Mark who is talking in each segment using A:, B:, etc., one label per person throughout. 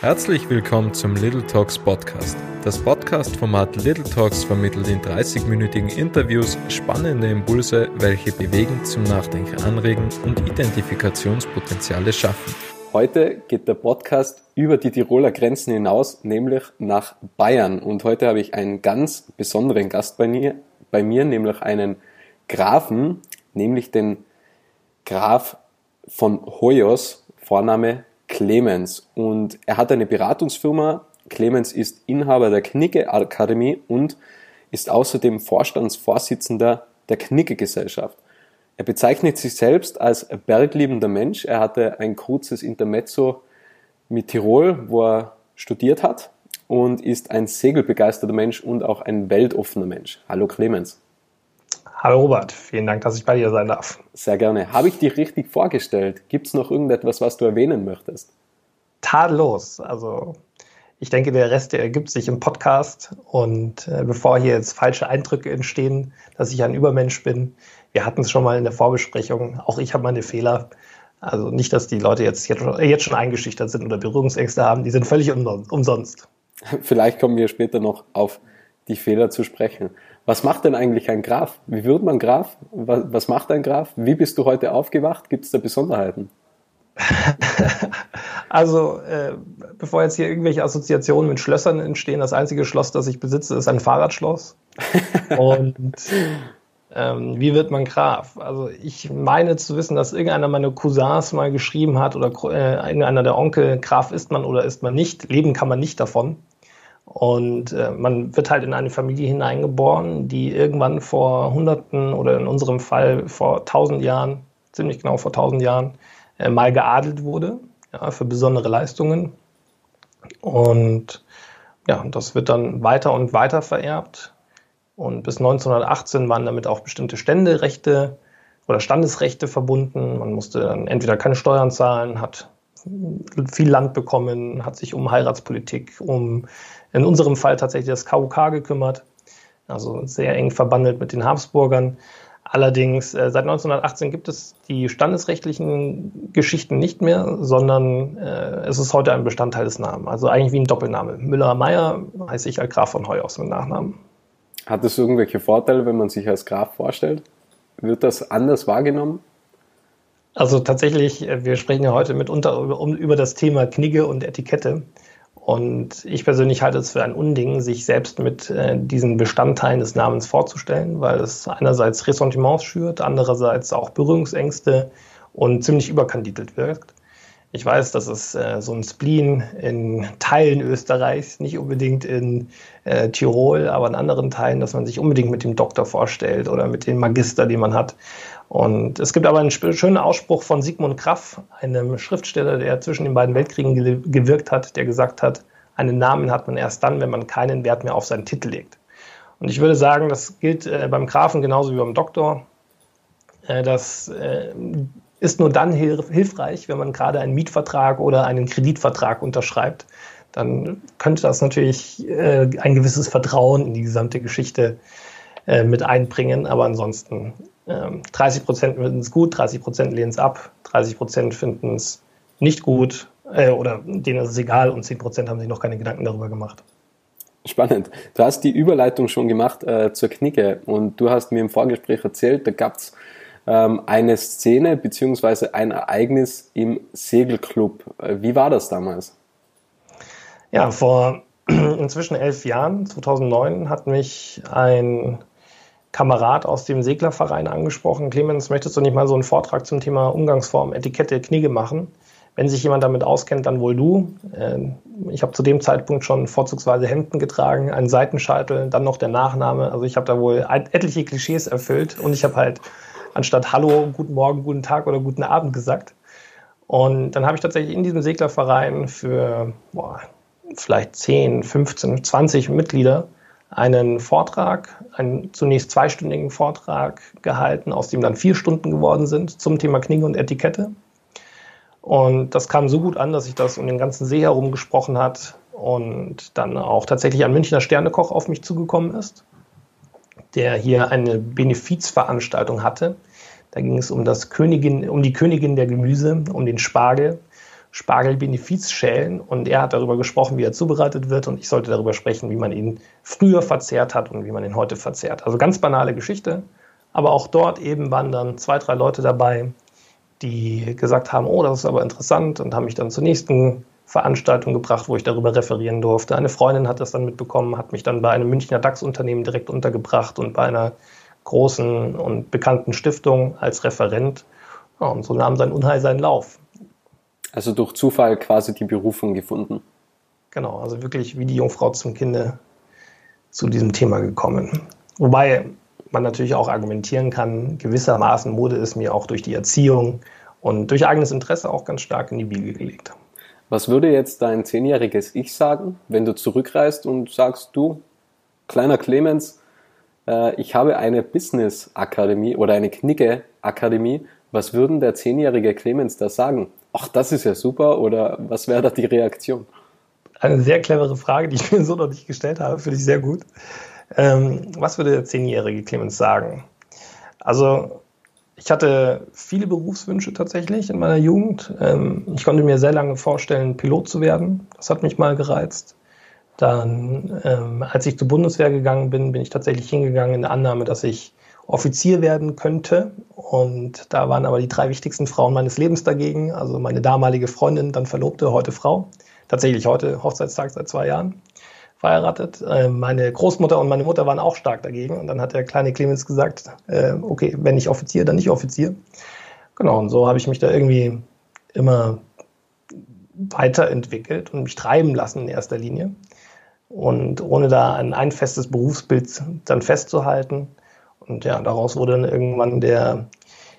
A: Herzlich willkommen zum Little Talks Podcast. Das Podcast-Format Little Talks vermittelt in 30-minütigen Interviews spannende Impulse, welche bewegen, zum Nachdenken anregen und Identifikationspotenziale schaffen.
B: Heute geht der Podcast über die Tiroler Grenzen hinaus, nämlich nach Bayern. Und heute habe ich einen ganz besonderen Gast bei mir, bei mir nämlich einen Grafen, nämlich den Graf von Hoyos, Vorname Clemens und er hat eine Beratungsfirma. Clemens ist Inhaber der Knigge Akademie und ist außerdem Vorstandsvorsitzender der Knigge Gesellschaft. Er bezeichnet sich selbst als bergliebender Mensch. Er hatte ein kurzes Intermezzo mit Tirol, wo er studiert hat und ist ein segelbegeisterter Mensch und auch ein weltoffener Mensch. Hallo Clemens.
C: Hallo Robert, vielen Dank, dass ich bei dir sein darf.
B: Sehr gerne. Habe ich dich richtig vorgestellt? Gibt es noch irgendetwas, was du erwähnen möchtest?
C: Tadellos. Also ich denke, der Rest der ergibt sich im Podcast. Und äh, bevor hier jetzt falsche Eindrücke entstehen, dass ich ein Übermensch bin, wir hatten es schon mal in der Vorbesprechung, auch ich habe meine Fehler. Also nicht, dass die Leute jetzt, jetzt schon eingeschüchtert sind oder Berührungsängste haben, die sind völlig umsonst.
B: Vielleicht kommen wir später noch auf die Fehler zu sprechen. Was macht denn eigentlich ein Graf? Wie wird man Graf? Was, was macht ein Graf? Wie bist du heute aufgewacht? Gibt es da Besonderheiten?
C: also, äh, bevor jetzt hier irgendwelche Assoziationen mit Schlössern entstehen, das einzige Schloss, das ich besitze, ist ein Fahrradschloss. Und ähm, wie wird man Graf? Also, ich meine zu wissen, dass irgendeiner meiner Cousins mal geschrieben hat oder äh, irgendeiner der Onkel, Graf ist man oder ist man nicht. Leben kann man nicht davon. Und äh, man wird halt in eine Familie hineingeboren, die irgendwann vor Hunderten oder in unserem Fall vor tausend Jahren, ziemlich genau vor tausend Jahren, äh, mal geadelt wurde ja, für besondere Leistungen. Und ja, das wird dann weiter und weiter vererbt. Und bis 1918 waren damit auch bestimmte Ständerechte oder Standesrechte verbunden. Man musste dann entweder keine Steuern zahlen, hat viel Land bekommen, hat sich um Heiratspolitik, um in unserem Fall tatsächlich das KUK gekümmert, also sehr eng verbandelt mit den Habsburgern. Allerdings äh, seit 1918 gibt es die standesrechtlichen Geschichten nicht mehr, sondern äh, es ist heute ein Bestandteil des Namens. Also eigentlich wie ein Doppelname. Müller-Meyer heiße ich als Graf von Heuaus mit Nachnamen.
B: Hat es irgendwelche Vorteile, wenn man sich als Graf vorstellt? Wird das anders wahrgenommen?
C: Also tatsächlich, äh, wir sprechen ja heute mitunter über, über das Thema Knigge und Etikette. Und ich persönlich halte es für ein Unding, sich selbst mit äh, diesen Bestandteilen des Namens vorzustellen, weil es einerseits Ressentiments schürt, andererseits auch Berührungsängste und ziemlich überkandidelt wirkt. Ich weiß, dass es äh, so ein Spleen in Teilen Österreichs, nicht unbedingt in äh, Tirol, aber in anderen Teilen, dass man sich unbedingt mit dem Doktor vorstellt oder mit dem Magister, den man hat. Und es gibt aber einen schönen Ausspruch von Sigmund Kraff, einem Schriftsteller, der zwischen den beiden Weltkriegen ge gewirkt hat, der gesagt hat, einen Namen hat man erst dann, wenn man keinen Wert mehr auf seinen Titel legt. Und ich würde sagen, das gilt äh, beim Grafen genauso wie beim Doktor. Äh, das äh, ist nur dann hilfreich, wenn man gerade einen Mietvertrag oder einen Kreditvertrag unterschreibt. Dann könnte das natürlich ein gewisses Vertrauen in die gesamte Geschichte äh, mit einbringen. Aber ansonsten äh, 30 Prozent finden es gut, 30 Prozent lehnen es ab, 30 Prozent finden es nicht gut äh, oder denen ist es egal und 10 Prozent haben sich noch keine Gedanken darüber gemacht.
B: Spannend. Du hast die Überleitung schon gemacht äh, zur Knicke und du hast mir im Vorgespräch erzählt, da gab es ähm, eine Szene bzw. ein Ereignis im Segelclub. Äh, wie war das damals?
C: Ja, vor inzwischen elf Jahren, 2009, hat mich ein Kamerad aus dem Seglerverein angesprochen. Clemens, möchtest du nicht mal so einen Vortrag zum Thema Umgangsform, Etikette, Kniege machen? Wenn sich jemand damit auskennt, dann wohl du. Ähm, ich habe zu dem Zeitpunkt schon vorzugsweise Hemden getragen, einen Seitenscheitel, dann noch der Nachname. Also ich habe da wohl etliche Klischees erfüllt und ich habe halt anstatt Hallo, guten Morgen, guten Tag oder guten Abend gesagt. Und dann habe ich tatsächlich in diesem Seglerverein für boah, vielleicht 10, 15, 20 Mitglieder einen Vortrag, einen zunächst zweistündigen Vortrag gehalten, aus dem dann vier Stunden geworden sind zum Thema Klinge und Etikette. Und das kam so gut an, dass sich das um den ganzen See herum gesprochen hat und dann auch tatsächlich ein Münchner Sternekoch auf mich zugekommen ist der hier eine Benefizveranstaltung hatte. Da ging es um das Königin, um die Königin der Gemüse, um den Spargel. Spargelbenefizschälen und er hat darüber gesprochen, wie er zubereitet wird und ich sollte darüber sprechen, wie man ihn früher verzehrt hat und wie man ihn heute verzehrt. Also ganz banale Geschichte, aber auch dort eben waren dann zwei, drei Leute dabei, die gesagt haben, oh, das ist aber interessant und haben mich dann zur nächsten Veranstaltung gebracht, wo ich darüber referieren durfte. Eine Freundin hat das dann mitbekommen, hat mich dann bei einem Münchner DAX-Unternehmen direkt untergebracht und bei einer großen und bekannten Stiftung als Referent. Ja, und so nahm sein Unheil seinen Lauf.
B: Also durch Zufall quasi die Berufung gefunden.
C: Genau, also wirklich wie die Jungfrau zum Kinde zu diesem Thema gekommen. Wobei man natürlich auch argumentieren kann, gewissermaßen Mode ist mir auch durch die Erziehung und durch eigenes Interesse auch ganz stark in die Wiege gelegt.
B: Was würde jetzt dein zehnjähriges Ich sagen, wenn du zurückreist und sagst, du, kleiner Clemens, äh, ich habe eine Business-Akademie oder eine Knigge-Akademie. Was würden der zehnjährige Clemens da sagen? Ach, das ist ja super oder was wäre da die Reaktion?
C: Eine sehr clevere Frage, die ich mir so noch nicht gestellt habe, finde ich sehr gut. Ähm, was würde der zehnjährige Clemens sagen? Also ich hatte viele Berufswünsche tatsächlich in meiner Jugend. Ähm, ich konnte mir sehr lange vorstellen, Pilot zu werden. Das hat mich mal gereizt. Dann, ähm, als ich zur Bundeswehr gegangen bin, bin ich tatsächlich hingegangen in der Annahme, dass ich Offizier werden könnte. Und da waren aber die drei wichtigsten Frauen meines Lebens dagegen. Also meine damalige Freundin, dann Verlobte, heute Frau. Tatsächlich heute Hochzeitstag seit zwei Jahren verheiratet. Äh, meine Großmutter und meine Mutter waren auch stark dagegen. Und dann hat der kleine Clemens gesagt, äh, okay, wenn nicht Offizier, dann nicht Offizier. Genau, und so habe ich mich da irgendwie immer weiterentwickelt und mich treiben lassen in erster Linie. Und ohne da ein, ein festes Berufsbild dann festzuhalten. Und ja, daraus wurde dann irgendwann der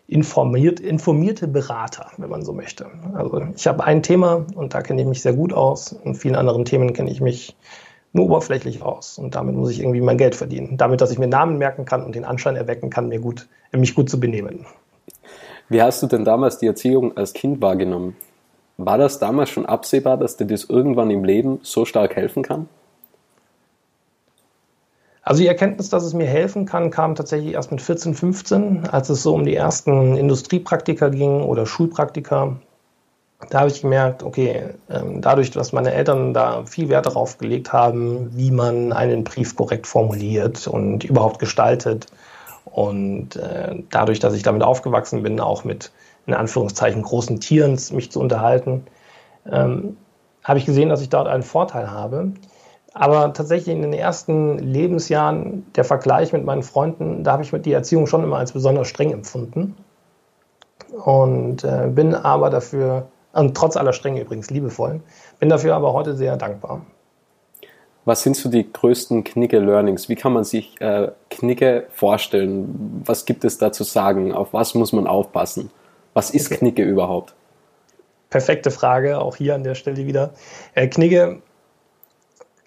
C: informiert, informierte Berater, wenn man so möchte. Also ich habe ein Thema und da kenne ich mich sehr gut aus. In vielen anderen Themen kenne ich mich nur oberflächlich aus. Und damit muss ich irgendwie mein Geld verdienen. Damit, dass ich mir Namen merken kann und den Anschein erwecken kann, mir gut, mich gut zu benehmen.
B: Wie hast du denn damals die Erziehung als Kind wahrgenommen? War das damals schon absehbar, dass dir das irgendwann im Leben so stark helfen kann?
C: Also die Erkenntnis, dass es mir helfen kann, kam tatsächlich erst mit 14, 15, als es so um die ersten Industriepraktika ging oder Schulpraktika da habe ich gemerkt, okay, ähm, dadurch, dass meine Eltern da viel Wert darauf gelegt haben, wie man einen Brief korrekt formuliert und überhaupt gestaltet und äh, dadurch, dass ich damit aufgewachsen bin, auch mit in Anführungszeichen großen Tieren mich zu unterhalten, ähm, habe ich gesehen, dass ich dort einen Vorteil habe. Aber tatsächlich in den ersten Lebensjahren, der Vergleich mit meinen Freunden, da habe ich die Erziehung schon immer als besonders streng empfunden. Und äh, bin aber dafür und trotz aller Strenge übrigens liebevoll. Bin dafür aber heute sehr dankbar.
B: Was sind so die größten Knigge-Learnings? Wie kann man sich äh, Knigge vorstellen? Was gibt es da zu sagen? Auf was muss man aufpassen? Was ist okay. Knigge überhaupt?
C: Perfekte Frage, auch hier an der Stelle wieder. Äh, Knigge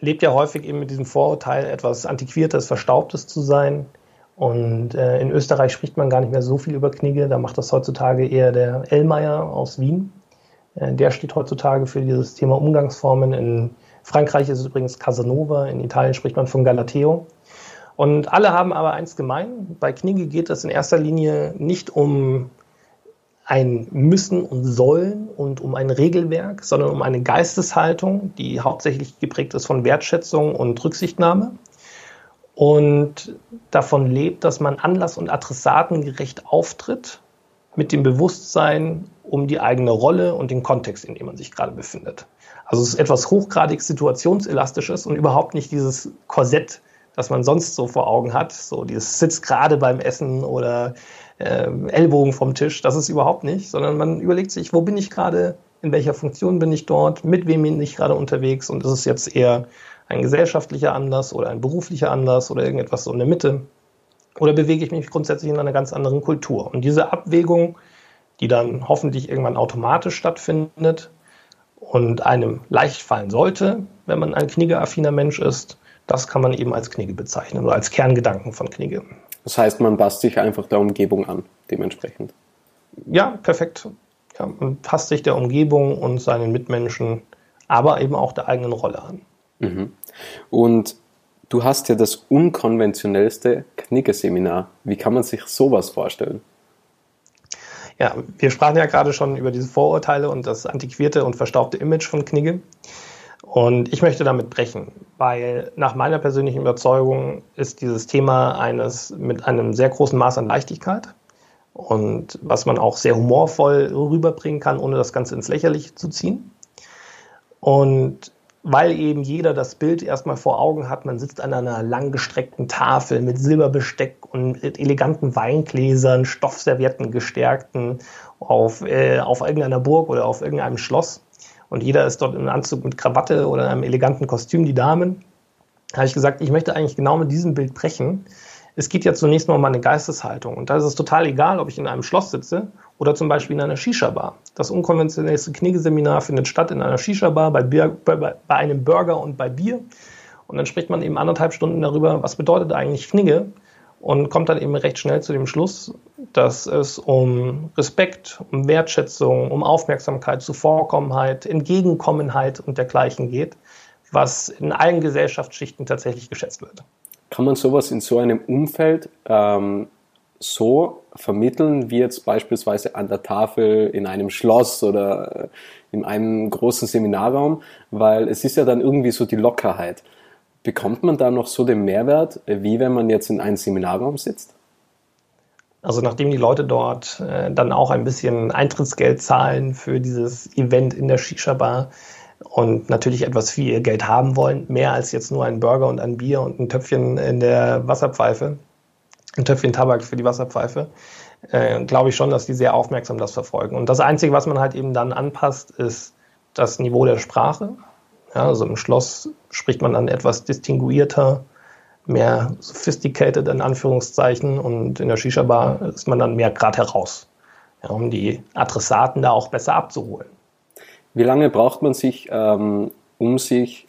C: lebt ja häufig eben mit diesem Vorurteil, etwas Antiquiertes, Verstaubtes zu sein. Und äh, in Österreich spricht man gar nicht mehr so viel über Knigge. Da macht das heutzutage eher der Ellmeier aus Wien. Äh, der steht heutzutage für dieses Thema Umgangsformen. In Frankreich ist es übrigens Casanova, in Italien spricht man von Galateo. Und alle haben aber eins gemein. Bei Knigge geht es in erster Linie nicht um ein Müssen und Sollen und um ein Regelwerk, sondern um eine Geisteshaltung, die hauptsächlich geprägt ist von Wertschätzung und Rücksichtnahme und davon lebt, dass man anlass- und adressatengerecht auftritt mit dem Bewusstsein um die eigene Rolle und den Kontext, in dem man sich gerade befindet. Also es ist etwas hochgradig situationselastisches und überhaupt nicht dieses Korsett, das man sonst so vor Augen hat, so dieses Sitz gerade beim Essen oder äh, Ellbogen vom Tisch, das ist überhaupt nicht, sondern man überlegt sich, wo bin ich gerade, in welcher Funktion bin ich dort, mit wem bin ich gerade unterwegs und ist es jetzt eher ein gesellschaftlicher Anlass oder ein beruflicher Anlass oder irgendetwas so in der Mitte oder bewege ich mich grundsätzlich in einer ganz anderen Kultur. Und diese Abwägung, die dann hoffentlich irgendwann automatisch stattfindet und einem leicht fallen sollte, wenn man ein kniggeaffiner Mensch ist, das kann man eben als Knigge bezeichnen oder als Kerngedanken von Knigge.
B: Das heißt, man passt sich einfach der Umgebung an, dementsprechend.
C: Ja, perfekt. Ja, man passt sich der Umgebung und seinen Mitmenschen, aber eben auch der eigenen Rolle an.
B: Mhm. Und Du hast ja das unkonventionellste Knicke-Seminar. Wie kann man sich sowas vorstellen?
C: Ja, wir sprachen ja gerade schon über diese Vorurteile und das antiquierte und verstaubte Image von Knigge. Und ich möchte damit brechen, weil nach meiner persönlichen Überzeugung ist dieses Thema eines mit einem sehr großen Maß an Leichtigkeit und was man auch sehr humorvoll rüberbringen kann, ohne das Ganze ins Lächerliche zu ziehen. Und weil eben jeder das Bild erstmal vor Augen hat, man sitzt an einer langgestreckten Tafel mit Silberbesteck und mit eleganten Weingläsern, Stoffservietten gestärkten auf, äh, auf irgendeiner Burg oder auf irgendeinem Schloss. Und jeder ist dort im Anzug mit Krawatte oder einem eleganten Kostüm, die Damen. Da habe ich gesagt, ich möchte eigentlich genau mit diesem Bild brechen. Es geht ja zunächst mal um meine Geisteshaltung. Und da ist es total egal, ob ich in einem Schloss sitze oder zum Beispiel in einer Shisha-Bar. Das unkonventionellste Kniggeseminar findet statt in einer Shisha-Bar, bei, bei, bei einem Burger und bei Bier. Und dann spricht man eben anderthalb Stunden darüber, was bedeutet eigentlich Knigge und kommt dann eben recht schnell zu dem Schluss, dass es um Respekt, um Wertschätzung, um Aufmerksamkeit, Zuvorkommenheit, Entgegenkommenheit und dergleichen geht, was in allen Gesellschaftsschichten tatsächlich geschätzt wird.
B: Kann man sowas in so einem Umfeld ähm, so vermitteln, wie jetzt beispielsweise an der Tafel in einem Schloss oder äh, in einem großen Seminarraum, weil es ist ja dann irgendwie so die Lockerheit. Bekommt man da noch so den Mehrwert, wie wenn man jetzt in einem Seminarraum sitzt?
C: Also nachdem die Leute dort äh, dann auch ein bisschen Eintrittsgeld zahlen für dieses Event in der Shisha-Bar und natürlich etwas viel Geld haben wollen, mehr als jetzt nur ein Burger und ein Bier und ein Töpfchen in der Wasserpfeife, ein Töpfchen Tabak für die Wasserpfeife, äh, glaube ich schon, dass die sehr aufmerksam das verfolgen. Und das Einzige, was man halt eben dann anpasst, ist das Niveau der Sprache. Ja, also im Schloss spricht man dann etwas distinguierter, mehr sophisticated in Anführungszeichen und in der Shisha-Bar ist man dann mehr gerade heraus, ja, um die Adressaten da auch besser abzuholen.
B: Wie lange braucht man sich, ähm, um sich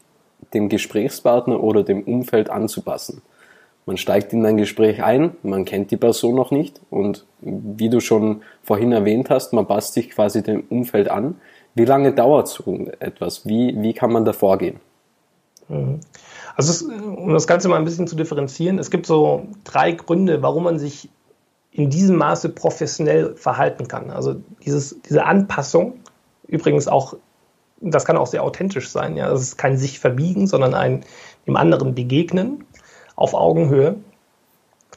B: dem Gesprächspartner oder dem Umfeld anzupassen? Man steigt in ein Gespräch ein, man kennt die Person noch nicht und wie du schon vorhin erwähnt hast, man passt sich quasi dem Umfeld an. Wie lange dauert so etwas? Wie, wie kann man da vorgehen?
C: Mhm. Also es, um das Ganze mal ein bisschen zu differenzieren, es gibt so drei Gründe, warum man sich in diesem Maße professionell verhalten kann. Also dieses, diese Anpassung, übrigens auch, das kann auch sehr authentisch sein. Ja, das ist kein sich verbiegen, sondern ein dem anderen begegnen auf Augenhöhe.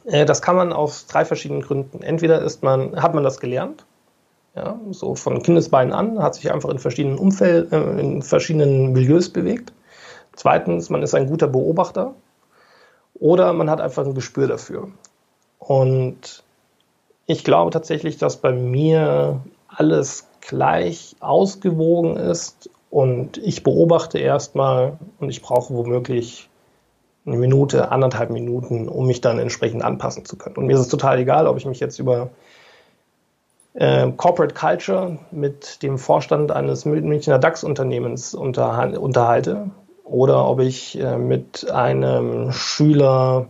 C: Äh, das kann man aus drei verschiedenen Gründen. Entweder ist man, hat man das gelernt, ja, so von Kindesbeinen an, hat sich einfach in verschiedenen Umfeld, äh, in verschiedenen Milieus bewegt. Zweitens, man ist ein guter Beobachter oder man hat einfach ein Gespür dafür. Und ich glaube tatsächlich, dass bei mir alles gleich ausgewogen ist und ich beobachte erstmal und ich brauche womöglich eine Minute, anderthalb Minuten, um mich dann entsprechend anpassen zu können. Und mir ist es total egal, ob ich mich jetzt über äh, Corporate Culture mit dem Vorstand eines Münchner DAX-Unternehmens unterhalte oder ob ich äh, mit einem Schüler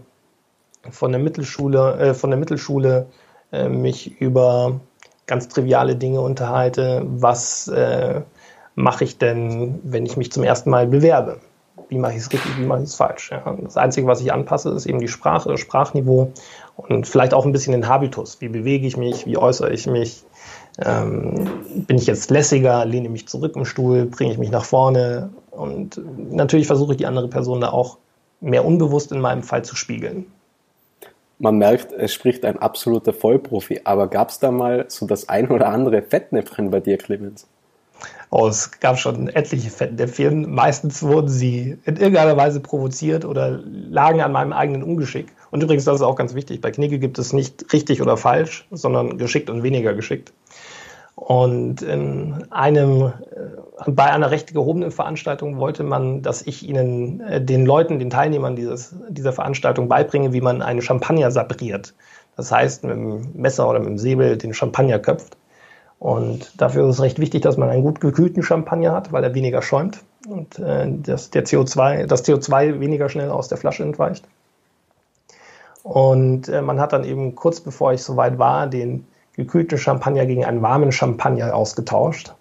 C: von der Mittelschule, äh, von der Mittelschule äh, mich über ganz triviale Dinge unterhalte. Was äh, mache ich denn, wenn ich mich zum ersten Mal bewerbe? wie mache ich es richtig, wie mache ich es falsch. Ja. Das Einzige, was ich anpasse, ist eben die Sprache, Sprachniveau und vielleicht auch ein bisschen den Habitus. Wie bewege ich mich, wie äußere ich mich? Ähm, bin ich jetzt lässiger, lehne mich zurück im Stuhl, bringe ich mich nach vorne? Und natürlich versuche ich die andere Person da auch mehr unbewusst in meinem Fall zu spiegeln.
B: Man merkt, es spricht ein absoluter Vollprofi, aber gab es da mal so das ein oder andere Fettnäpfchen bei dir, Clemens?
C: Oh, es gab schon etliche Fettnäpfchen. Meistens wurden sie in irgendeiner Weise provoziert oder lagen an meinem eigenen Ungeschick. Und übrigens, das ist auch ganz wichtig, bei Knigge gibt es nicht richtig oder falsch, sondern geschickt und weniger geschickt. Und in einem, äh, bei einer recht gehobenen Veranstaltung wollte man, dass ich ihnen, äh, den Leuten, den Teilnehmern dieses, dieser Veranstaltung beibringe, wie man einen Champagner sabriert. Das heißt, mit dem Messer oder mit dem Säbel den Champagner köpft. Und dafür ist es recht wichtig, dass man einen gut gekühlten Champagner hat, weil er weniger schäumt und äh, das, der CO2, das CO2 weniger schnell aus der Flasche entweicht. Und äh, man hat dann eben kurz bevor ich soweit war, den gekühlten Champagner gegen einen warmen Champagner ausgetauscht.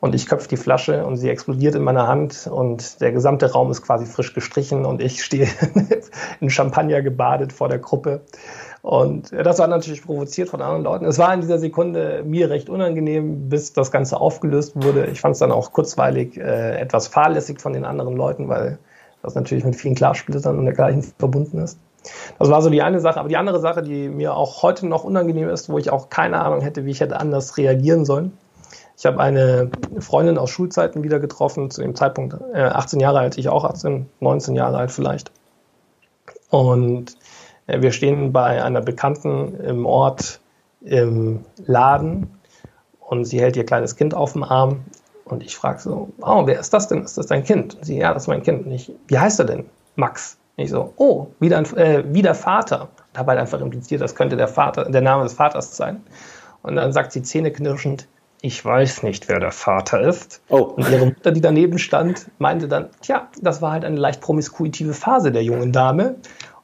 C: Und ich köpfe die Flasche und sie explodiert in meiner Hand und der gesamte Raum ist quasi frisch gestrichen und ich stehe in Champagner gebadet vor der Gruppe Und das war natürlich provoziert von anderen Leuten. Es war in dieser Sekunde mir recht unangenehm, bis das Ganze aufgelöst wurde. Ich fand es dann auch kurzweilig äh, etwas fahrlässig von den anderen Leuten, weil das natürlich mit vielen Klarsplittern und dergleichen verbunden ist. Das war so die eine Sache. Aber die andere Sache, die mir auch heute noch unangenehm ist, wo ich auch keine Ahnung hätte, wie ich hätte anders reagieren sollen. Ich habe eine Freundin aus Schulzeiten wieder getroffen, zu dem Zeitpunkt äh, 18 Jahre alt, ich auch 18, 19 Jahre alt vielleicht. Und wir stehen bei einer Bekannten im Ort im Laden und sie hält ihr kleines Kind auf dem Arm und ich frage so, oh, wer ist das denn? Ist das dein Kind? Und sie, ja, das ist mein Kind. Und ich, wie heißt er denn? Max. Und ich so, oh, wieder, äh, wieder Vater. Und habe halt einfach impliziert, das könnte der Vater, der Name des Vaters sein. Und dann sagt sie zähneknirschend, ich weiß nicht, wer der Vater ist. Oh. Und ihre Mutter, die daneben stand, meinte dann, tja, das war halt eine leicht promiskuitive Phase der jungen Dame.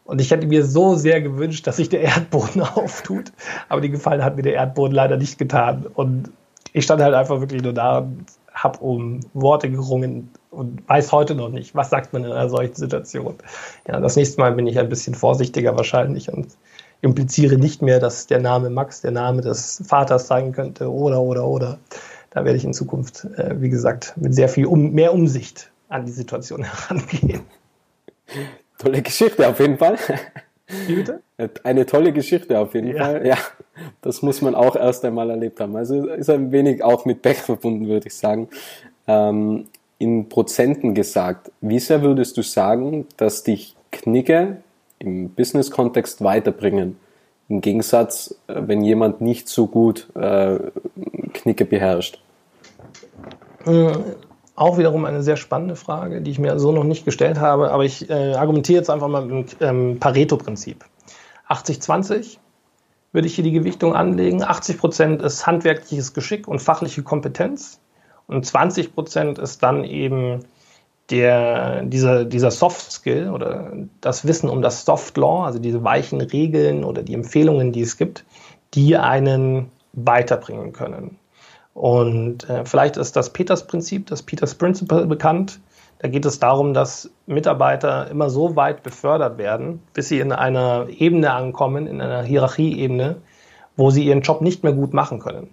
C: Und ich hätte mir so sehr gewünscht, dass sich der Erdboden auftut. Aber die Gefallen hat mir der Erdboden leider nicht getan. Und ich stand halt einfach wirklich nur da und habe um Worte gerungen und weiß heute noch nicht, was sagt man in einer solchen Situation. Ja, das nächste Mal bin ich ein bisschen vorsichtiger wahrscheinlich und impliziere nicht mehr, dass der Name Max der Name des Vaters sein könnte oder, oder, oder. Da werde ich in Zukunft, äh, wie gesagt, mit sehr viel um, mehr Umsicht an die Situation herangehen.
B: Tolle Geschichte auf jeden Fall. Wie bitte? Eine tolle Geschichte auf jeden ja. Fall. Ja, das muss man auch erst einmal erlebt haben. Also ist ein wenig auch mit Pech verbunden, würde ich sagen. Ähm, in Prozenten gesagt, wie sehr würdest du sagen, dass dich Knigge im Business-Kontext weiterbringen? Im Gegensatz, äh, wenn jemand nicht so gut äh, Knicke beherrscht.
C: Auch wiederum eine sehr spannende Frage, die ich mir so noch nicht gestellt habe, aber ich äh, argumentiere jetzt einfach mal mit dem ähm, Pareto-Prinzip. 80-20 würde ich hier die Gewichtung anlegen. 80 Prozent ist handwerkliches Geschick und fachliche Kompetenz und 20 Prozent ist dann eben der, dieser, dieser Soft Skill oder das Wissen um das Soft Law, also diese weichen Regeln oder die Empfehlungen, die es gibt, die einen weiterbringen können. Und äh, vielleicht ist das Peters Prinzip, das Peters Principle bekannt. Da geht es darum, dass Mitarbeiter immer so weit befördert werden, bis sie in einer Ebene ankommen, in einer Hierarchieebene, wo sie ihren Job nicht mehr gut machen können.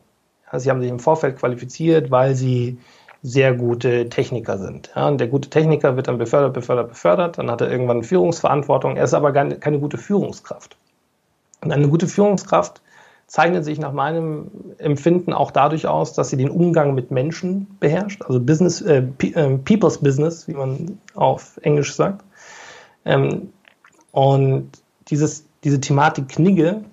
C: Ja, sie haben sich im Vorfeld qualifiziert, weil sie sehr gute Techniker sind. Ja, und der gute Techniker wird dann befördert, befördert, befördert, dann hat er irgendwann Führungsverantwortung, er ist aber keine gute Führungskraft. Und eine gute Führungskraft zeichnet sich nach meinem Empfinden auch dadurch aus, dass sie den Umgang mit Menschen beherrscht, also Business, äh, äh People's Business, wie man auf Englisch sagt. Ähm, und dieses, diese Thematik Knigge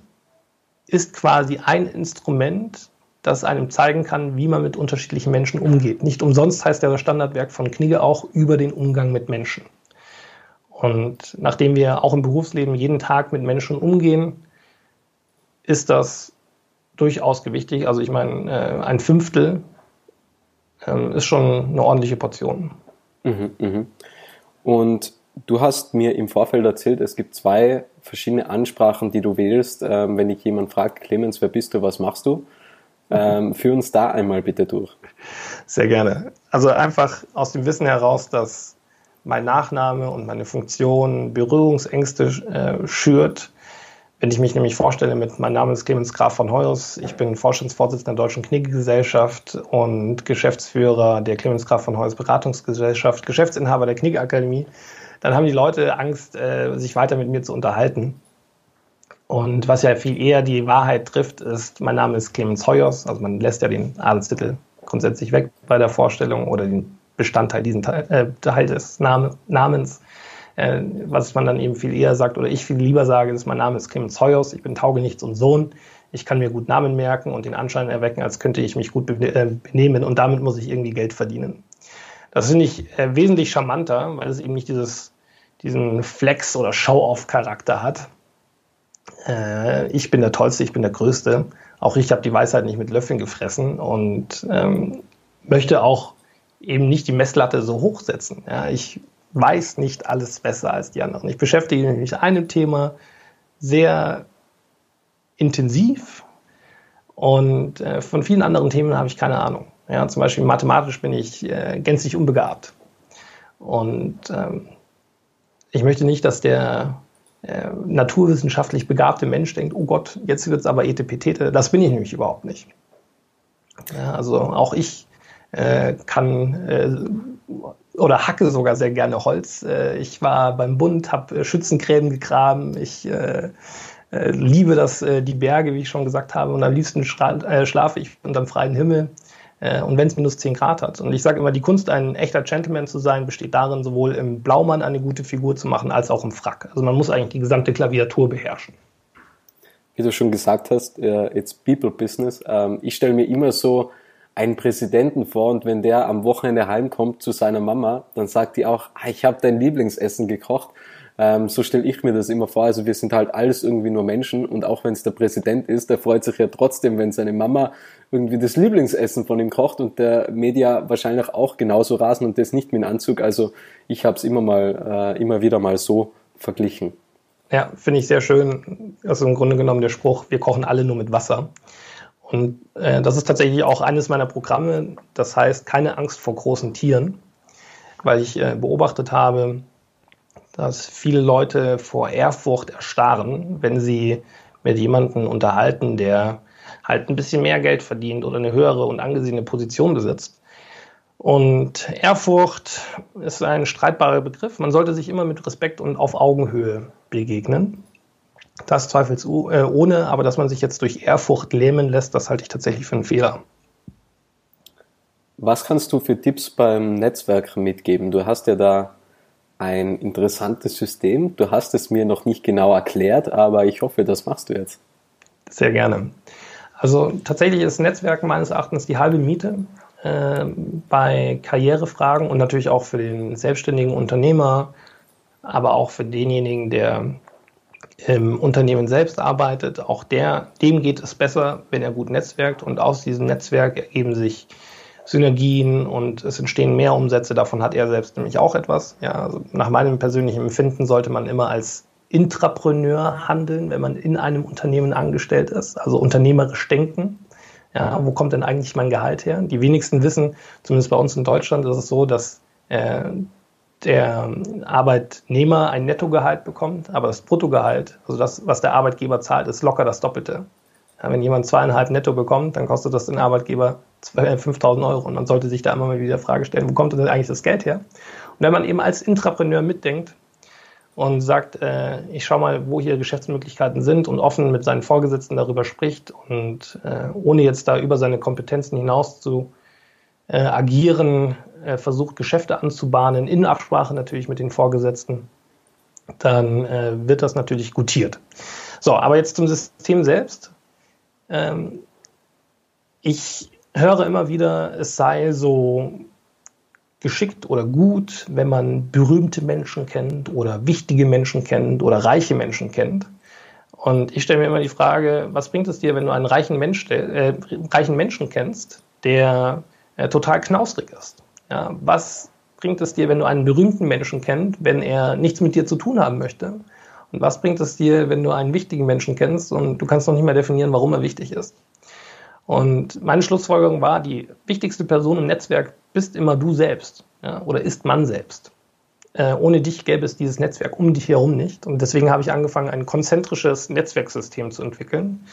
C: ist quasi ein Instrument, das einem zeigen kann, wie man mit unterschiedlichen Menschen umgeht. Nicht umsonst heißt der Standardwerk von Knigge auch über den Umgang mit Menschen. Und nachdem wir auch im Berufsleben jeden Tag mit Menschen umgehen, ist das durchaus gewichtig. Also ich meine, äh, ein Fünftel ähm, ist schon eine ordentliche Portion.
B: Mhm, mh. Und du hast mir im Vorfeld erzählt, es gibt zwei verschiedene Ansprachen, die du wählst, ähm, wenn dich jemand fragt, Clemens, wer bist du, was machst du? Ähm, führ uns da einmal bitte durch.
C: Sehr gerne. Also einfach aus dem Wissen heraus, dass mein Nachname und meine Funktion Berührungsängste äh, schürt. Wenn ich mich nämlich vorstelle, mit meinem Namen ist Clemens Graf von Heus, ich bin Vorstandsvorsitzender der Deutschen Knigge-Gesellschaft und Geschäftsführer der Clemens Graf von Heus Beratungsgesellschaft, Geschäftsinhaber der Knigge-Akademie, dann haben die Leute Angst, äh, sich weiter mit mir zu unterhalten. Und was ja viel eher die Wahrheit trifft, ist, mein Name ist Clemens Hoyos, also man lässt ja den Adelstitel grundsätzlich weg bei der Vorstellung oder den Bestandteil diesen Teil, äh, Teil des Name, Namens. Äh, was man dann eben viel eher sagt oder ich viel lieber sage, ist, mein Name ist Clemens Hoyos, ich bin Taugenichts und Sohn. Ich kann mir gut Namen merken und den Anschein erwecken, als könnte ich mich gut äh, benehmen und damit muss ich irgendwie Geld verdienen. Das finde ich äh, wesentlich charmanter, weil es eben nicht dieses, diesen Flex- oder Show-off-Charakter hat, äh, ich bin der Tollste, ich bin der Größte. Auch ich habe die Weisheit nicht mit Löffeln gefressen und ähm, möchte auch eben nicht die Messlatte so hoch setzen. Ja, ich weiß nicht alles besser als die anderen. Ich beschäftige mich mit einem Thema sehr intensiv und äh, von vielen anderen Themen habe ich keine Ahnung. Ja, zum Beispiel mathematisch bin ich äh, gänzlich unbegabt. Und ähm, ich möchte nicht, dass der äh, naturwissenschaftlich begabte Mensch denkt, oh Gott, jetzt wird es aber Etepetete. Das bin ich nämlich überhaupt nicht. Ja, also auch ich äh, kann äh, oder hacke sogar sehr gerne Holz. Äh, ich war beim Bund, habe äh, Schützengräben gegraben. Ich äh, äh, liebe das, die Berge, wie ich schon gesagt habe. Und am liebsten schlafe ich unter dem freien Himmel. und wenn es minus 10 Grad hat. Und ich sage immer, die Kunst, ein echter Gentleman zu sein, besteht darin, sowohl im Blaumann eine gute Figur zu machen, als auch im Frack. Also man muss eigentlich die gesamte Klaviatur beherrschen.
B: Wie du schon gesagt hast, it's People Business. Ähm, ich stelle mir immer so einen Präsidenten vor und wenn der am Wochenende heimkommt zu seiner Mama, dann sagt die auch, ah, ich habe dein Lieblingsessen gekocht ähm, so stelle ich mir das immer vor. Also wir sind halt alles irgendwie nur Menschen und auch wenn es der Präsident ist, der freut sich ja trotzdem, wenn seine Mama irgendwie das Lieblingsessen von ihm kocht und der Media wahrscheinlich auch genauso rasen und das nicht mit einem Anzug. Also ich habe es immer mal, äh, immer wieder mal so verglichen.
C: Ja, finde ich sehr schön. Also im Grunde genommen der Spruch, wir kochen alle nur mit Wasser. Und äh, das ist tatsächlich auch eines meiner Programme. Das heißt, keine Angst vor großen Tieren, weil ich äh, beobachtet habe, dass viele Leute vor Ehrfurcht erstarren, wenn sie mit jemandem unterhalten, der halt ein bisschen mehr Geld verdient oder eine höhere und angesehene Position besitzt. Und Ehrfurcht ist ein streitbarer Begriff. Man sollte sich immer mit Respekt und auf Augenhöhe begegnen. Das zweifelsohne, aber dass man sich jetzt durch Ehrfurcht lähmen lässt, das halte ich tatsächlich für einen Fehler.
B: Was kannst du für Tipps beim Netzwerk mitgeben? Du hast ja da ein interessantes System. Du hast es mir noch nicht genau erklärt, aber ich hoffe, das machst du jetzt.
C: Sehr gerne. Also tatsächlich ist Netzwerken meines Erachtens die halbe Miete äh, bei Karrierefragen und natürlich auch für den selbstständigen Unternehmer, aber auch für denjenigen, der im Unternehmen selbst arbeitet. Auch der, dem geht es besser, wenn er gut netzwerkt und aus diesem Netzwerk ergeben sich Synergien und es entstehen mehr Umsätze. Davon hat er selbst nämlich auch etwas. Ja, also nach meinem persönlichen Empfinden sollte man immer als Intrapreneur handeln, wenn man in einem Unternehmen angestellt ist, also unternehmerisch denken. Ja, wo kommt denn eigentlich mein Gehalt her? Die wenigsten wissen, zumindest bei uns in Deutschland ist es so, dass äh, der Arbeitnehmer ein Nettogehalt bekommt, aber das Bruttogehalt, also das, was der Arbeitgeber zahlt, ist locker das Doppelte. Ja, wenn jemand zweieinhalb netto bekommt, dann kostet das den Arbeitgeber 5000 Euro. Und man sollte sich da immer mal wieder die Frage stellen, wo kommt denn eigentlich das Geld her? Und wenn man eben als Intrapreneur mitdenkt und sagt, äh, ich schaue mal, wo hier Geschäftsmöglichkeiten sind und offen mit seinen Vorgesetzten darüber spricht und äh, ohne jetzt da über seine Kompetenzen hinaus zu äh, agieren, äh, versucht Geschäfte anzubahnen, in Absprache natürlich mit den Vorgesetzten, dann äh, wird das natürlich gutiert. So, aber jetzt zum System selbst. Ähm, ich höre immer wieder, es sei so geschickt oder gut, wenn man berühmte Menschen kennt oder wichtige Menschen kennt oder reiche Menschen kennt. Und ich stelle mir immer die Frage, was bringt es dir, wenn du einen reichen, Mensch, äh, reichen Menschen kennst, der äh, total knausrig ist? Ja, was bringt es dir, wenn du einen berühmten Menschen kennst, wenn er nichts mit dir zu tun haben möchte? Und was bringt es dir, wenn du einen wichtigen Menschen kennst und du kannst noch nicht mehr definieren, warum er wichtig ist? Und meine Schlussfolgerung war, die wichtigste Person im Netzwerk bist immer du selbst ja, oder ist man selbst. Äh, ohne dich gäbe es dieses Netzwerk um dich herum nicht. Und deswegen habe ich angefangen, ein konzentrisches Netzwerksystem zu entwickeln,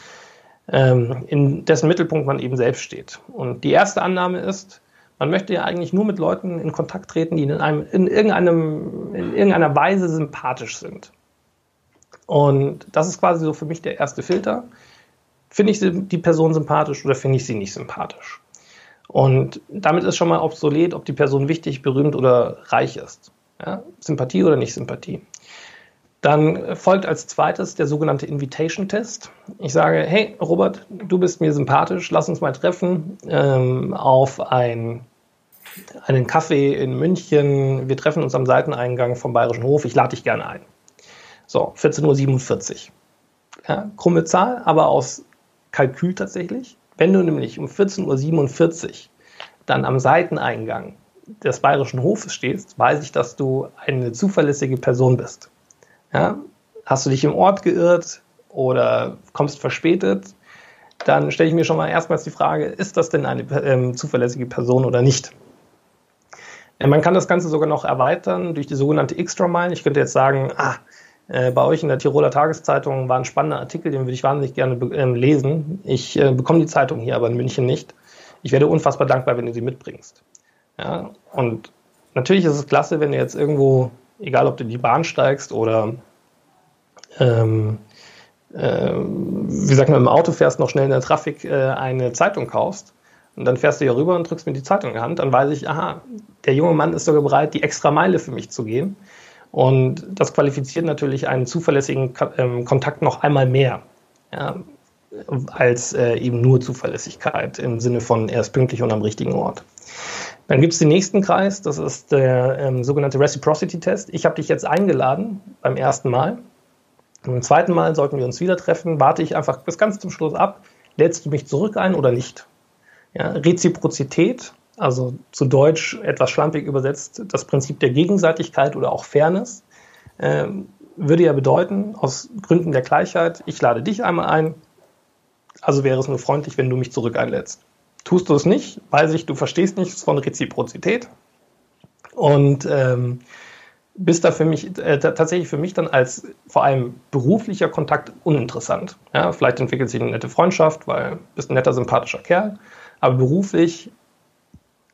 C: ähm, in dessen Mittelpunkt man eben selbst steht. Und die erste Annahme ist, man möchte ja eigentlich nur mit Leuten in Kontakt treten, die in, einem, in, irgendeinem, in irgendeiner Weise sympathisch sind. Und das ist quasi so für mich der erste Filter. Finde ich die Person sympathisch oder finde ich sie nicht sympathisch? Und damit ist schon mal obsolet, ob die Person wichtig, berühmt oder reich ist. Ja? Sympathie oder nicht Sympathie. Dann folgt als zweites der sogenannte Invitation-Test. Ich sage, hey Robert, du bist mir sympathisch, lass uns mal treffen ähm, auf ein, einen Kaffee in München. Wir treffen uns am Seiteneingang vom Bayerischen Hof. Ich lade dich gerne ein. So, 14.47 Uhr. Ja, krumme Zahl, aber aus Kalkül tatsächlich. Wenn du nämlich um 14.47 Uhr dann am Seiteneingang des Bayerischen Hofes stehst, weiß ich, dass du eine zuverlässige Person bist. Ja? Hast du dich im Ort geirrt oder kommst verspätet, dann stelle ich mir schon mal erstmals die Frage, ist das denn eine ähm, zuverlässige Person oder nicht? Man kann das Ganze sogar noch erweitern durch die sogenannte Extra Mile. Ich könnte jetzt sagen, ah, Äh, bei euch in der Tiroler Tageszeitung war ein spannender Artikel, den würde ich wahnsinnig gerne äh, lesen. Ich äh, bekomme die Zeitung hier aber in München nicht. Ich werde unfassbar dankbar, wenn du sie mitbringst. Ja, und natürlich ist es klasse, wenn du jetzt irgendwo, egal ob du in die Bahn steigst oder ähm, äh, wie sagt man, im Auto fährst, noch schnell in der Trafik äh, eine Zeitung kaufst. Und dann fährst du hier rüber und drückst mir die Zeitung in die Hand. Dann weiß ich, aha, der junge Mann ist sogar bereit, die extra Meile für mich zu gehen. Und das qualifiziert natürlich einen zuverlässigen ähm, Kontakt noch einmal mehr. Ja, als äh, eben nur Zuverlässigkeit im Sinne von er ist pünktlich und am richtigen Ort. Dann gibt es den nächsten Kreis, das ist der ähm, sogenannte Reciprocity-Test. Ich habe dich jetzt eingeladen beim ersten Mal. Und beim zweiten Mal sollten wir uns wieder treffen. Warte ich einfach bis ganz zum Schluss ab. Lädst du mich zurück ein oder nicht? Ja, Reziprozität, also zu Deutsch etwas schlampig übersetzt, das Prinzip der Gegenseitigkeit oder auch Fairness, äh, würde ja bedeuten, aus Gründen der Gleichheit, ich lade dich einmal ein, also wäre es nur freundlich, wenn du mich zurück einlädst. Tust du es nicht, weiß ich, du verstehst nichts von Reziprozität und ähm, bist da für mich äh, tatsächlich für mich dann als vor allem beruflicher Kontakt uninteressant. Ja, vielleicht entwickelt sich eine nette Freundschaft, weil du bist ein netter, sympathischer Kerl, aber beruflich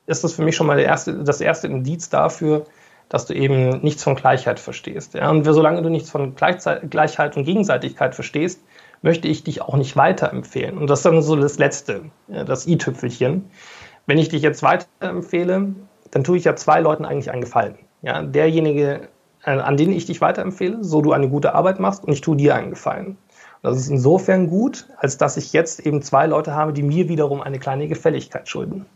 C: ist das für mich schon mal erste, das erste Indiz dafür, dass du eben nichts von Gleichheit verstehst. Ja? Und solange du nichts von Gleichheit und Gegenseitigkeit verstehst, möchte ich dich auch nicht weiterempfehlen. Und das ist dann so das Letzte, das i-Tüpfelchen. Wenn ich dich jetzt weiterempfehle, dann tue ich ja zwei Leuten eigentlich einen Gefallen. Ja, derjenige, äh, an den ich dich weiterempfehle, so du eine gute Arbeit machst und ich tue dir einen Gefallen. Das ist insofern gut, als dass ich jetzt eben zwei Leute habe, die mir wiederum eine kleine Gefälligkeit schulden.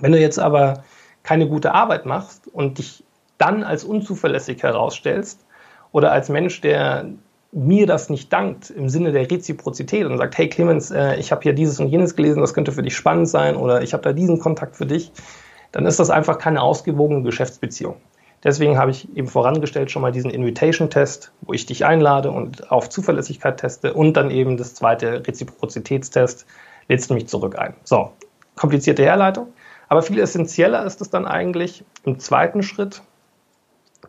C: Wenn du jetzt aber keine gute Arbeit machst und dich dann als unzuverlässig herausstellst oder als Mensch, der mir das nicht dankt im Sinne der Reziprozität und sagt, hey Clemens, äh, ich habe hier dieses und jenes gelesen, das könnte für dich spannend sein oder ich habe da diesen Kontakt für dich, dann ist das einfach keine ausgewogene Geschäftsbeziehung. Deswegen habe ich eben vorangestellt schon mal diesen Invitation-Test, wo ich dich einlade und auf Zuverlässigkeit teste und dann eben das zweite Reziprozitätstest, lädst du mich zurück ein. So, komplizierte Herleitung. Aber viel essentieller ist es dann eigentlich im zweiten Schritt,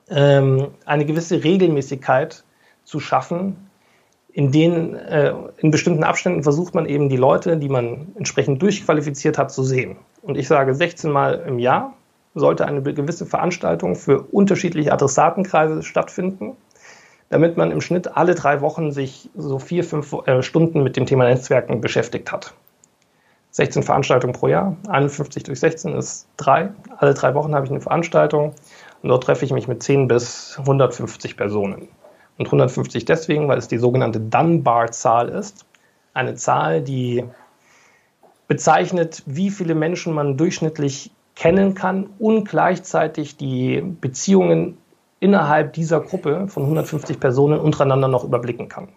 C: ähm, eine gewisse Regelmäßigkeit zu schaffen, in denen äh, in bestimmten Abständen versucht man eben die Leute, die man entsprechend durchqualifiziert hat, zu sehen. Und ich sage 16 Mal im Jahr sollte eine gewisse Veranstaltung für unterschiedliche Adressatenkreise stattfinden, damit man im Schnitt alle drei Wochen sich so vier, fünf äh, Stunden mit dem Thema Netzwerken beschäftigt hat. 16 Veranstaltungen pro Jahr, 51 durch 16 ist drei. Alle drei Wochen habe ich eine Veranstaltung und dort treffe ich mich mit 10 bis 150 Personen. Und 150 deswegen, weil es die sogenannte Dunbar-Zahl ist. Eine Zahl, die bezeichnet, wie viele Menschen man durchschnittlich kennen kann und gleichzeitig die Beziehungen innerhalb dieser Gruppe von 150 Personen untereinander noch überblicken kann.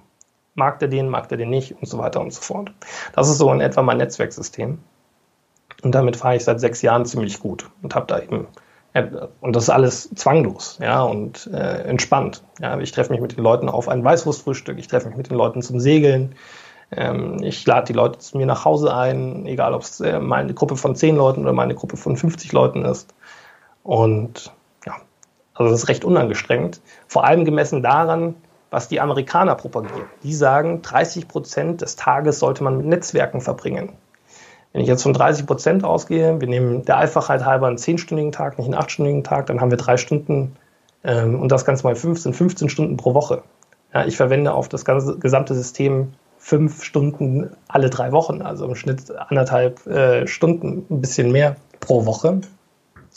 C: Mag der den, mag der den nicht und so weiter und so fort. Das ist so in etwa mein Netzwerksystem. Und damit fahre ich seit sechs Jahren ziemlich gut und habe da eben und das ist alles zwanglos, ja, und äh, entspannt. Ja, ich treffe mich mit den Leuten auf ein Weißwurstfrühstück, ich treffe mich mit den Leuten zum Segeln, ähm, ich lade die Leute zu mir nach Hause ein, egal ob es äh, meine Gruppe von zehn Leuten oder meine Gruppe von 50 Leuten ist. Und ja, also das ist recht unangestrengt. Vor allem gemessen daran, was die Amerikaner propagieren. Die sagen, 30 Prozent des Tages sollte man mit Netzwerken verbringen. Wenn ich jetzt von 30 Prozent ausgehe, wir nehmen der Einfachheit halber einen zehnstündigen Tag, nicht einen achtstündigen Tag, dann haben wir drei Stunden ähm, und das Ganze mal 15, 15 Stunden pro Woche. Ja, ich verwende auf das ganze gesamte System fünf Stunden alle drei Wochen, also im Schnitt anderthalb äh, Stunden, ein bisschen mehr pro Woche.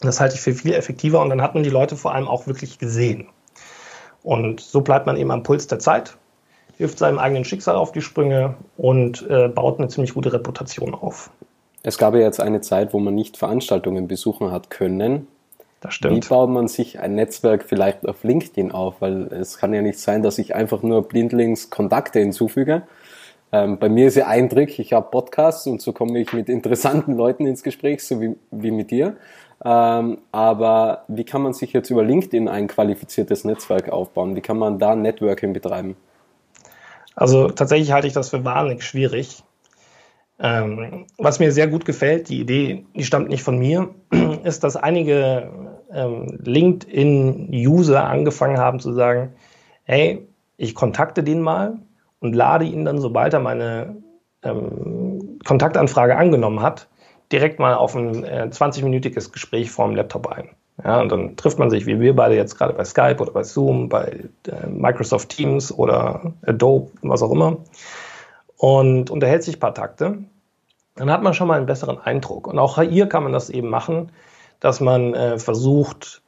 C: Das halte ich für viel effektiver und dann hat man die Leute vor allem auch wirklich gesehen. Und so bleibt man eben am Puls der Zeit, hilft seinem eigenen Schicksal auf die Sprünge und äh, baut eine ziemlich gute Reputation auf.
B: Es gab ja jetzt eine Zeit, wo man nicht Veranstaltungen besuchen hat können.
C: Das stimmt.
B: Wie baut man sich ein Netzwerk vielleicht auf LinkedIn auf? Weil es kann ja nicht sein, dass ich einfach nur blindlings Kontakte hinzufüge. Ähm, bei mir ist ja ein Trick, ich habe Podcasts und so komme ich mit interessanten Leuten ins Gespräch, so wie, wie mit dir. Ähm, aber wie kann man sich jetzt über LinkedIn ein qualifiziertes Netzwerk aufbauen? Wie kann man da Networking betreiben?
C: Also tatsächlich halte ich das für wahnsinnig schwierig. Ähm, was mir sehr gut gefällt, die Idee, die stammt nicht von mir, ist, dass einige ähm, LinkedIn-User angefangen haben zu sagen, hey, ich kontakte den mal und lade ihn dann, sobald er meine ähm, Kontaktanfrage angenommen hat, direkt mal auf ein äh, 20-minütiges Gespräch vorm Laptop ein. Ja, und dann trifft man sich, wie wir beide jetzt gerade bei Skype oder bei Zoom, bei äh, Microsoft Teams oder Adobe, was auch immer, und unterhält sich ein paar Takte. Dann hat man schon mal einen besseren Eindruck. Und auch hier kann man das eben machen, dass man äh, versucht,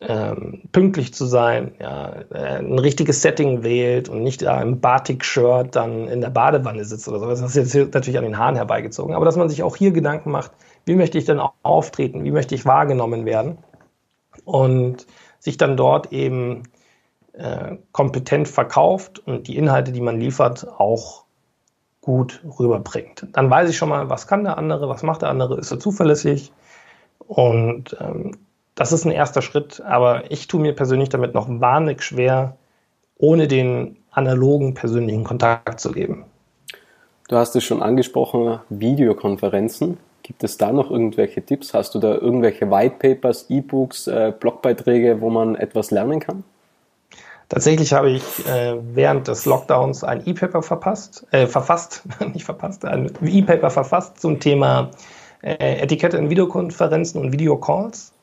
C: ähm, pünktlich zu sein, ja, äh, ein richtiges Setting wählt und nicht da im Batik-Shirt dann in der Badewanne sitzt oder so. Das ist jetzt natürlich an den Haaren herbeigezogen. Aber dass man sich auch hier Gedanken macht, wie möchte ich denn auftreten, wie möchte ich wahrgenommen werden und sich dann dort eben äh, kompetent verkauft und die Inhalte, die man liefert, auch gut rüberbringt. Dann weiß ich schon mal, was kann der andere, was macht der andere, ist er zuverlässig und ähm, das ist ein erster Schritt, aber ich tue mir persönlich damit noch wahnsinnig schwer, ohne den analogen persönlichen Kontakt zu geben.
B: Du hast es schon angesprochen, Videokonferenzen. Gibt es da noch irgendwelche Tipps? Hast du da irgendwelche White Papers, E-Books, äh, Blogbeiträge, wo man etwas lernen kann?
C: Tatsächlich habe ich äh, während des Lockdowns ein E-Paper verpasst, äh, verfasst, nicht verpasst, ein E-Paper verfasst zum Thema äh, Etikette in Videokonferenzen und Videocalls.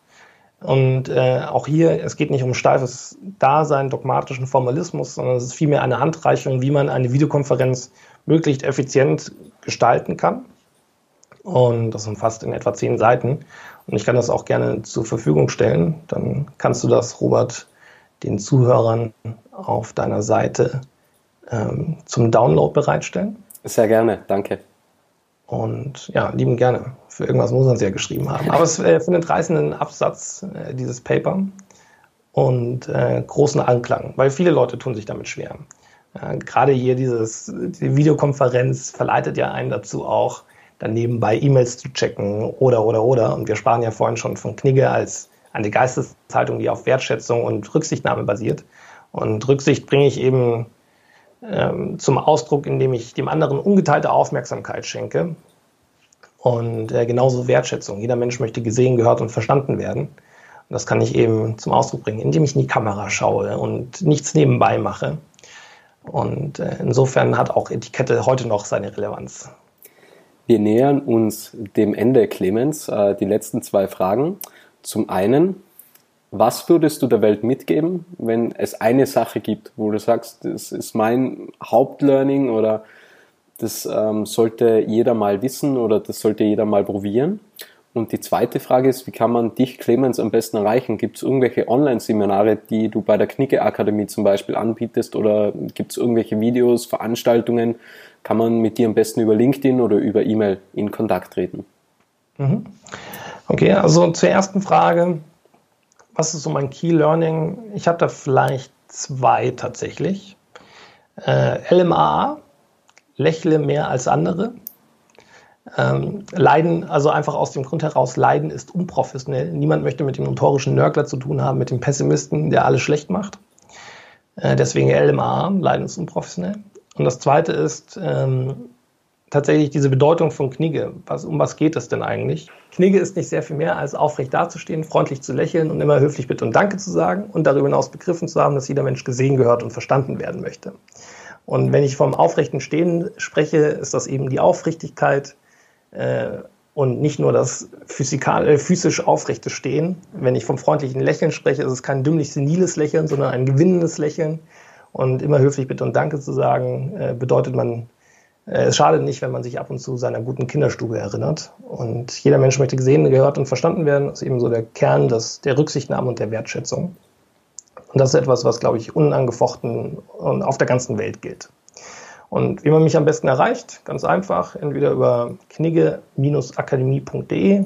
C: Und äh, auch hier, es geht nicht um steifes Dasein, dogmatischen Formalismus, sondern es ist vielmehr eine Handreichung, wie man eine Videokonferenz möglichst effizient gestalten kann. Und das umfasst in etwa zehn Seiten. Und ich kann das auch gerne zur Verfügung stellen. Dann kannst du das, Robert, den Zuhörern auf deiner Seite ähm, zum Download bereitstellen.
B: Sehr gerne, danke.
C: Und ja, lieben gerne. Für irgendwas muss man es ja geschrieben haben. Aber es äh, findet reißenden Absatz, äh, dieses Paper, und äh, großen Anklang, weil viele Leute tun sich damit schwer. Äh, Gerade hier dieses, die Videokonferenz verleitet ja einen dazu auch, dann nebenbei E-Mails zu checken oder, oder, oder. Und wir sprachen ja vorhin schon von Knigge als eine Geisteshaltung, die auf Wertschätzung und Rücksichtnahme basiert. Und Rücksicht bringe ich eben ähm, zum Ausdruck, indem ich dem anderen ungeteilte Aufmerksamkeit schenke und äh, genauso Wertschätzung. Jeder Mensch möchte gesehen, gehört und verstanden werden. Und das kann ich eben zum Ausdruck bringen, indem ich in die Kamera schaue und nichts nebenbei mache. Und äh, insofern hat auch Etikette heute noch seine Relevanz.
B: Wir nähern uns dem Ende, Clemens. Äh, die letzten zwei Fragen. Zum einen, was würdest du der Welt mitgeben, wenn es eine Sache gibt, wo du sagst, das ist mein Hauptlearning oder das ähm, sollte jeder mal wissen oder das sollte jeder mal probieren? Und die zweite Frage ist, wie kann man dich, Clemens, am besten erreichen? Gibt es irgendwelche Online-Seminare, die du bei der Knicke Akademie zum Beispiel anbietest oder gibt es irgendwelche Videos, Veranstaltungen? Kann man mit dir am besten über LinkedIn oder über E-Mail in Kontakt treten?
C: Mhm. Okay, also zur ersten Frage was ist so mein Key Learning? Ich habe da vielleicht zwei tatsächlich. Äh, LMAA, lächle mehr als andere. Ähm, Leiden, also einfach aus dem Grund heraus, Leiden ist unprofessionell. Niemand möchte mit dem notorischen Nörgler zu tun haben, mit dem Pessimisten, der alles schlecht macht. Äh, deswegen LMAA, Leiden ist unprofessionell. Und das zweite ist, ähm, tatsächlich diese Bedeutung von Knigge. Was, um was geht es denn eigentlich? Knigge ist nicht sehr viel mehr als aufrecht dazustehen, freundlich zu lächeln und immer höflich Bitte und Danke zu sagen und darüber hinaus begriffen zu haben, dass jeder Mensch gesehen gehört und verstanden werden möchte. Und wenn ich vom aufrechten Stehen spreche, ist das eben die Aufrichtigkeit äh, und nicht nur das physikal, äh, physisch aufrechte Stehen. Wenn ich vom freundlichen Lächeln spreche, ist es kein dümmlich seniles Lächeln, sondern ein gewinnendes Lächeln. Und immer höflich Bitte und Danke zu sagen, äh, bedeutet man es schadet nicht, wenn man sich ab und zu seiner guten Kinderstube erinnert. Und jeder Mensch möchte gesehen, gehört und verstanden werden. Das ist eben so der Kern des, der Rücksichtnahme und der Wertschätzung. Und das ist etwas, was, glaube ich, unangefochten und auf der ganzen Welt gilt. Und wie man mich am besten erreicht, ganz einfach, entweder über knigge-akademie.de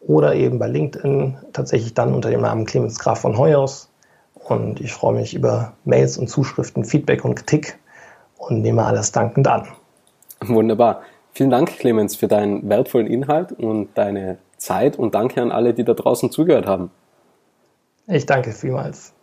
C: oder eben bei LinkedIn, tatsächlich dann unter dem Namen Clemens Graf von Heuers. Und ich freue mich über Mails und Zuschriften, Feedback und Kritik und nehme alles dankend an.
B: Wunderbar. Vielen Dank, Clemens, für deinen wertvollen Inhalt und deine Zeit und danke an alle, die da draußen zugehört haben.
C: Ich danke vielmals.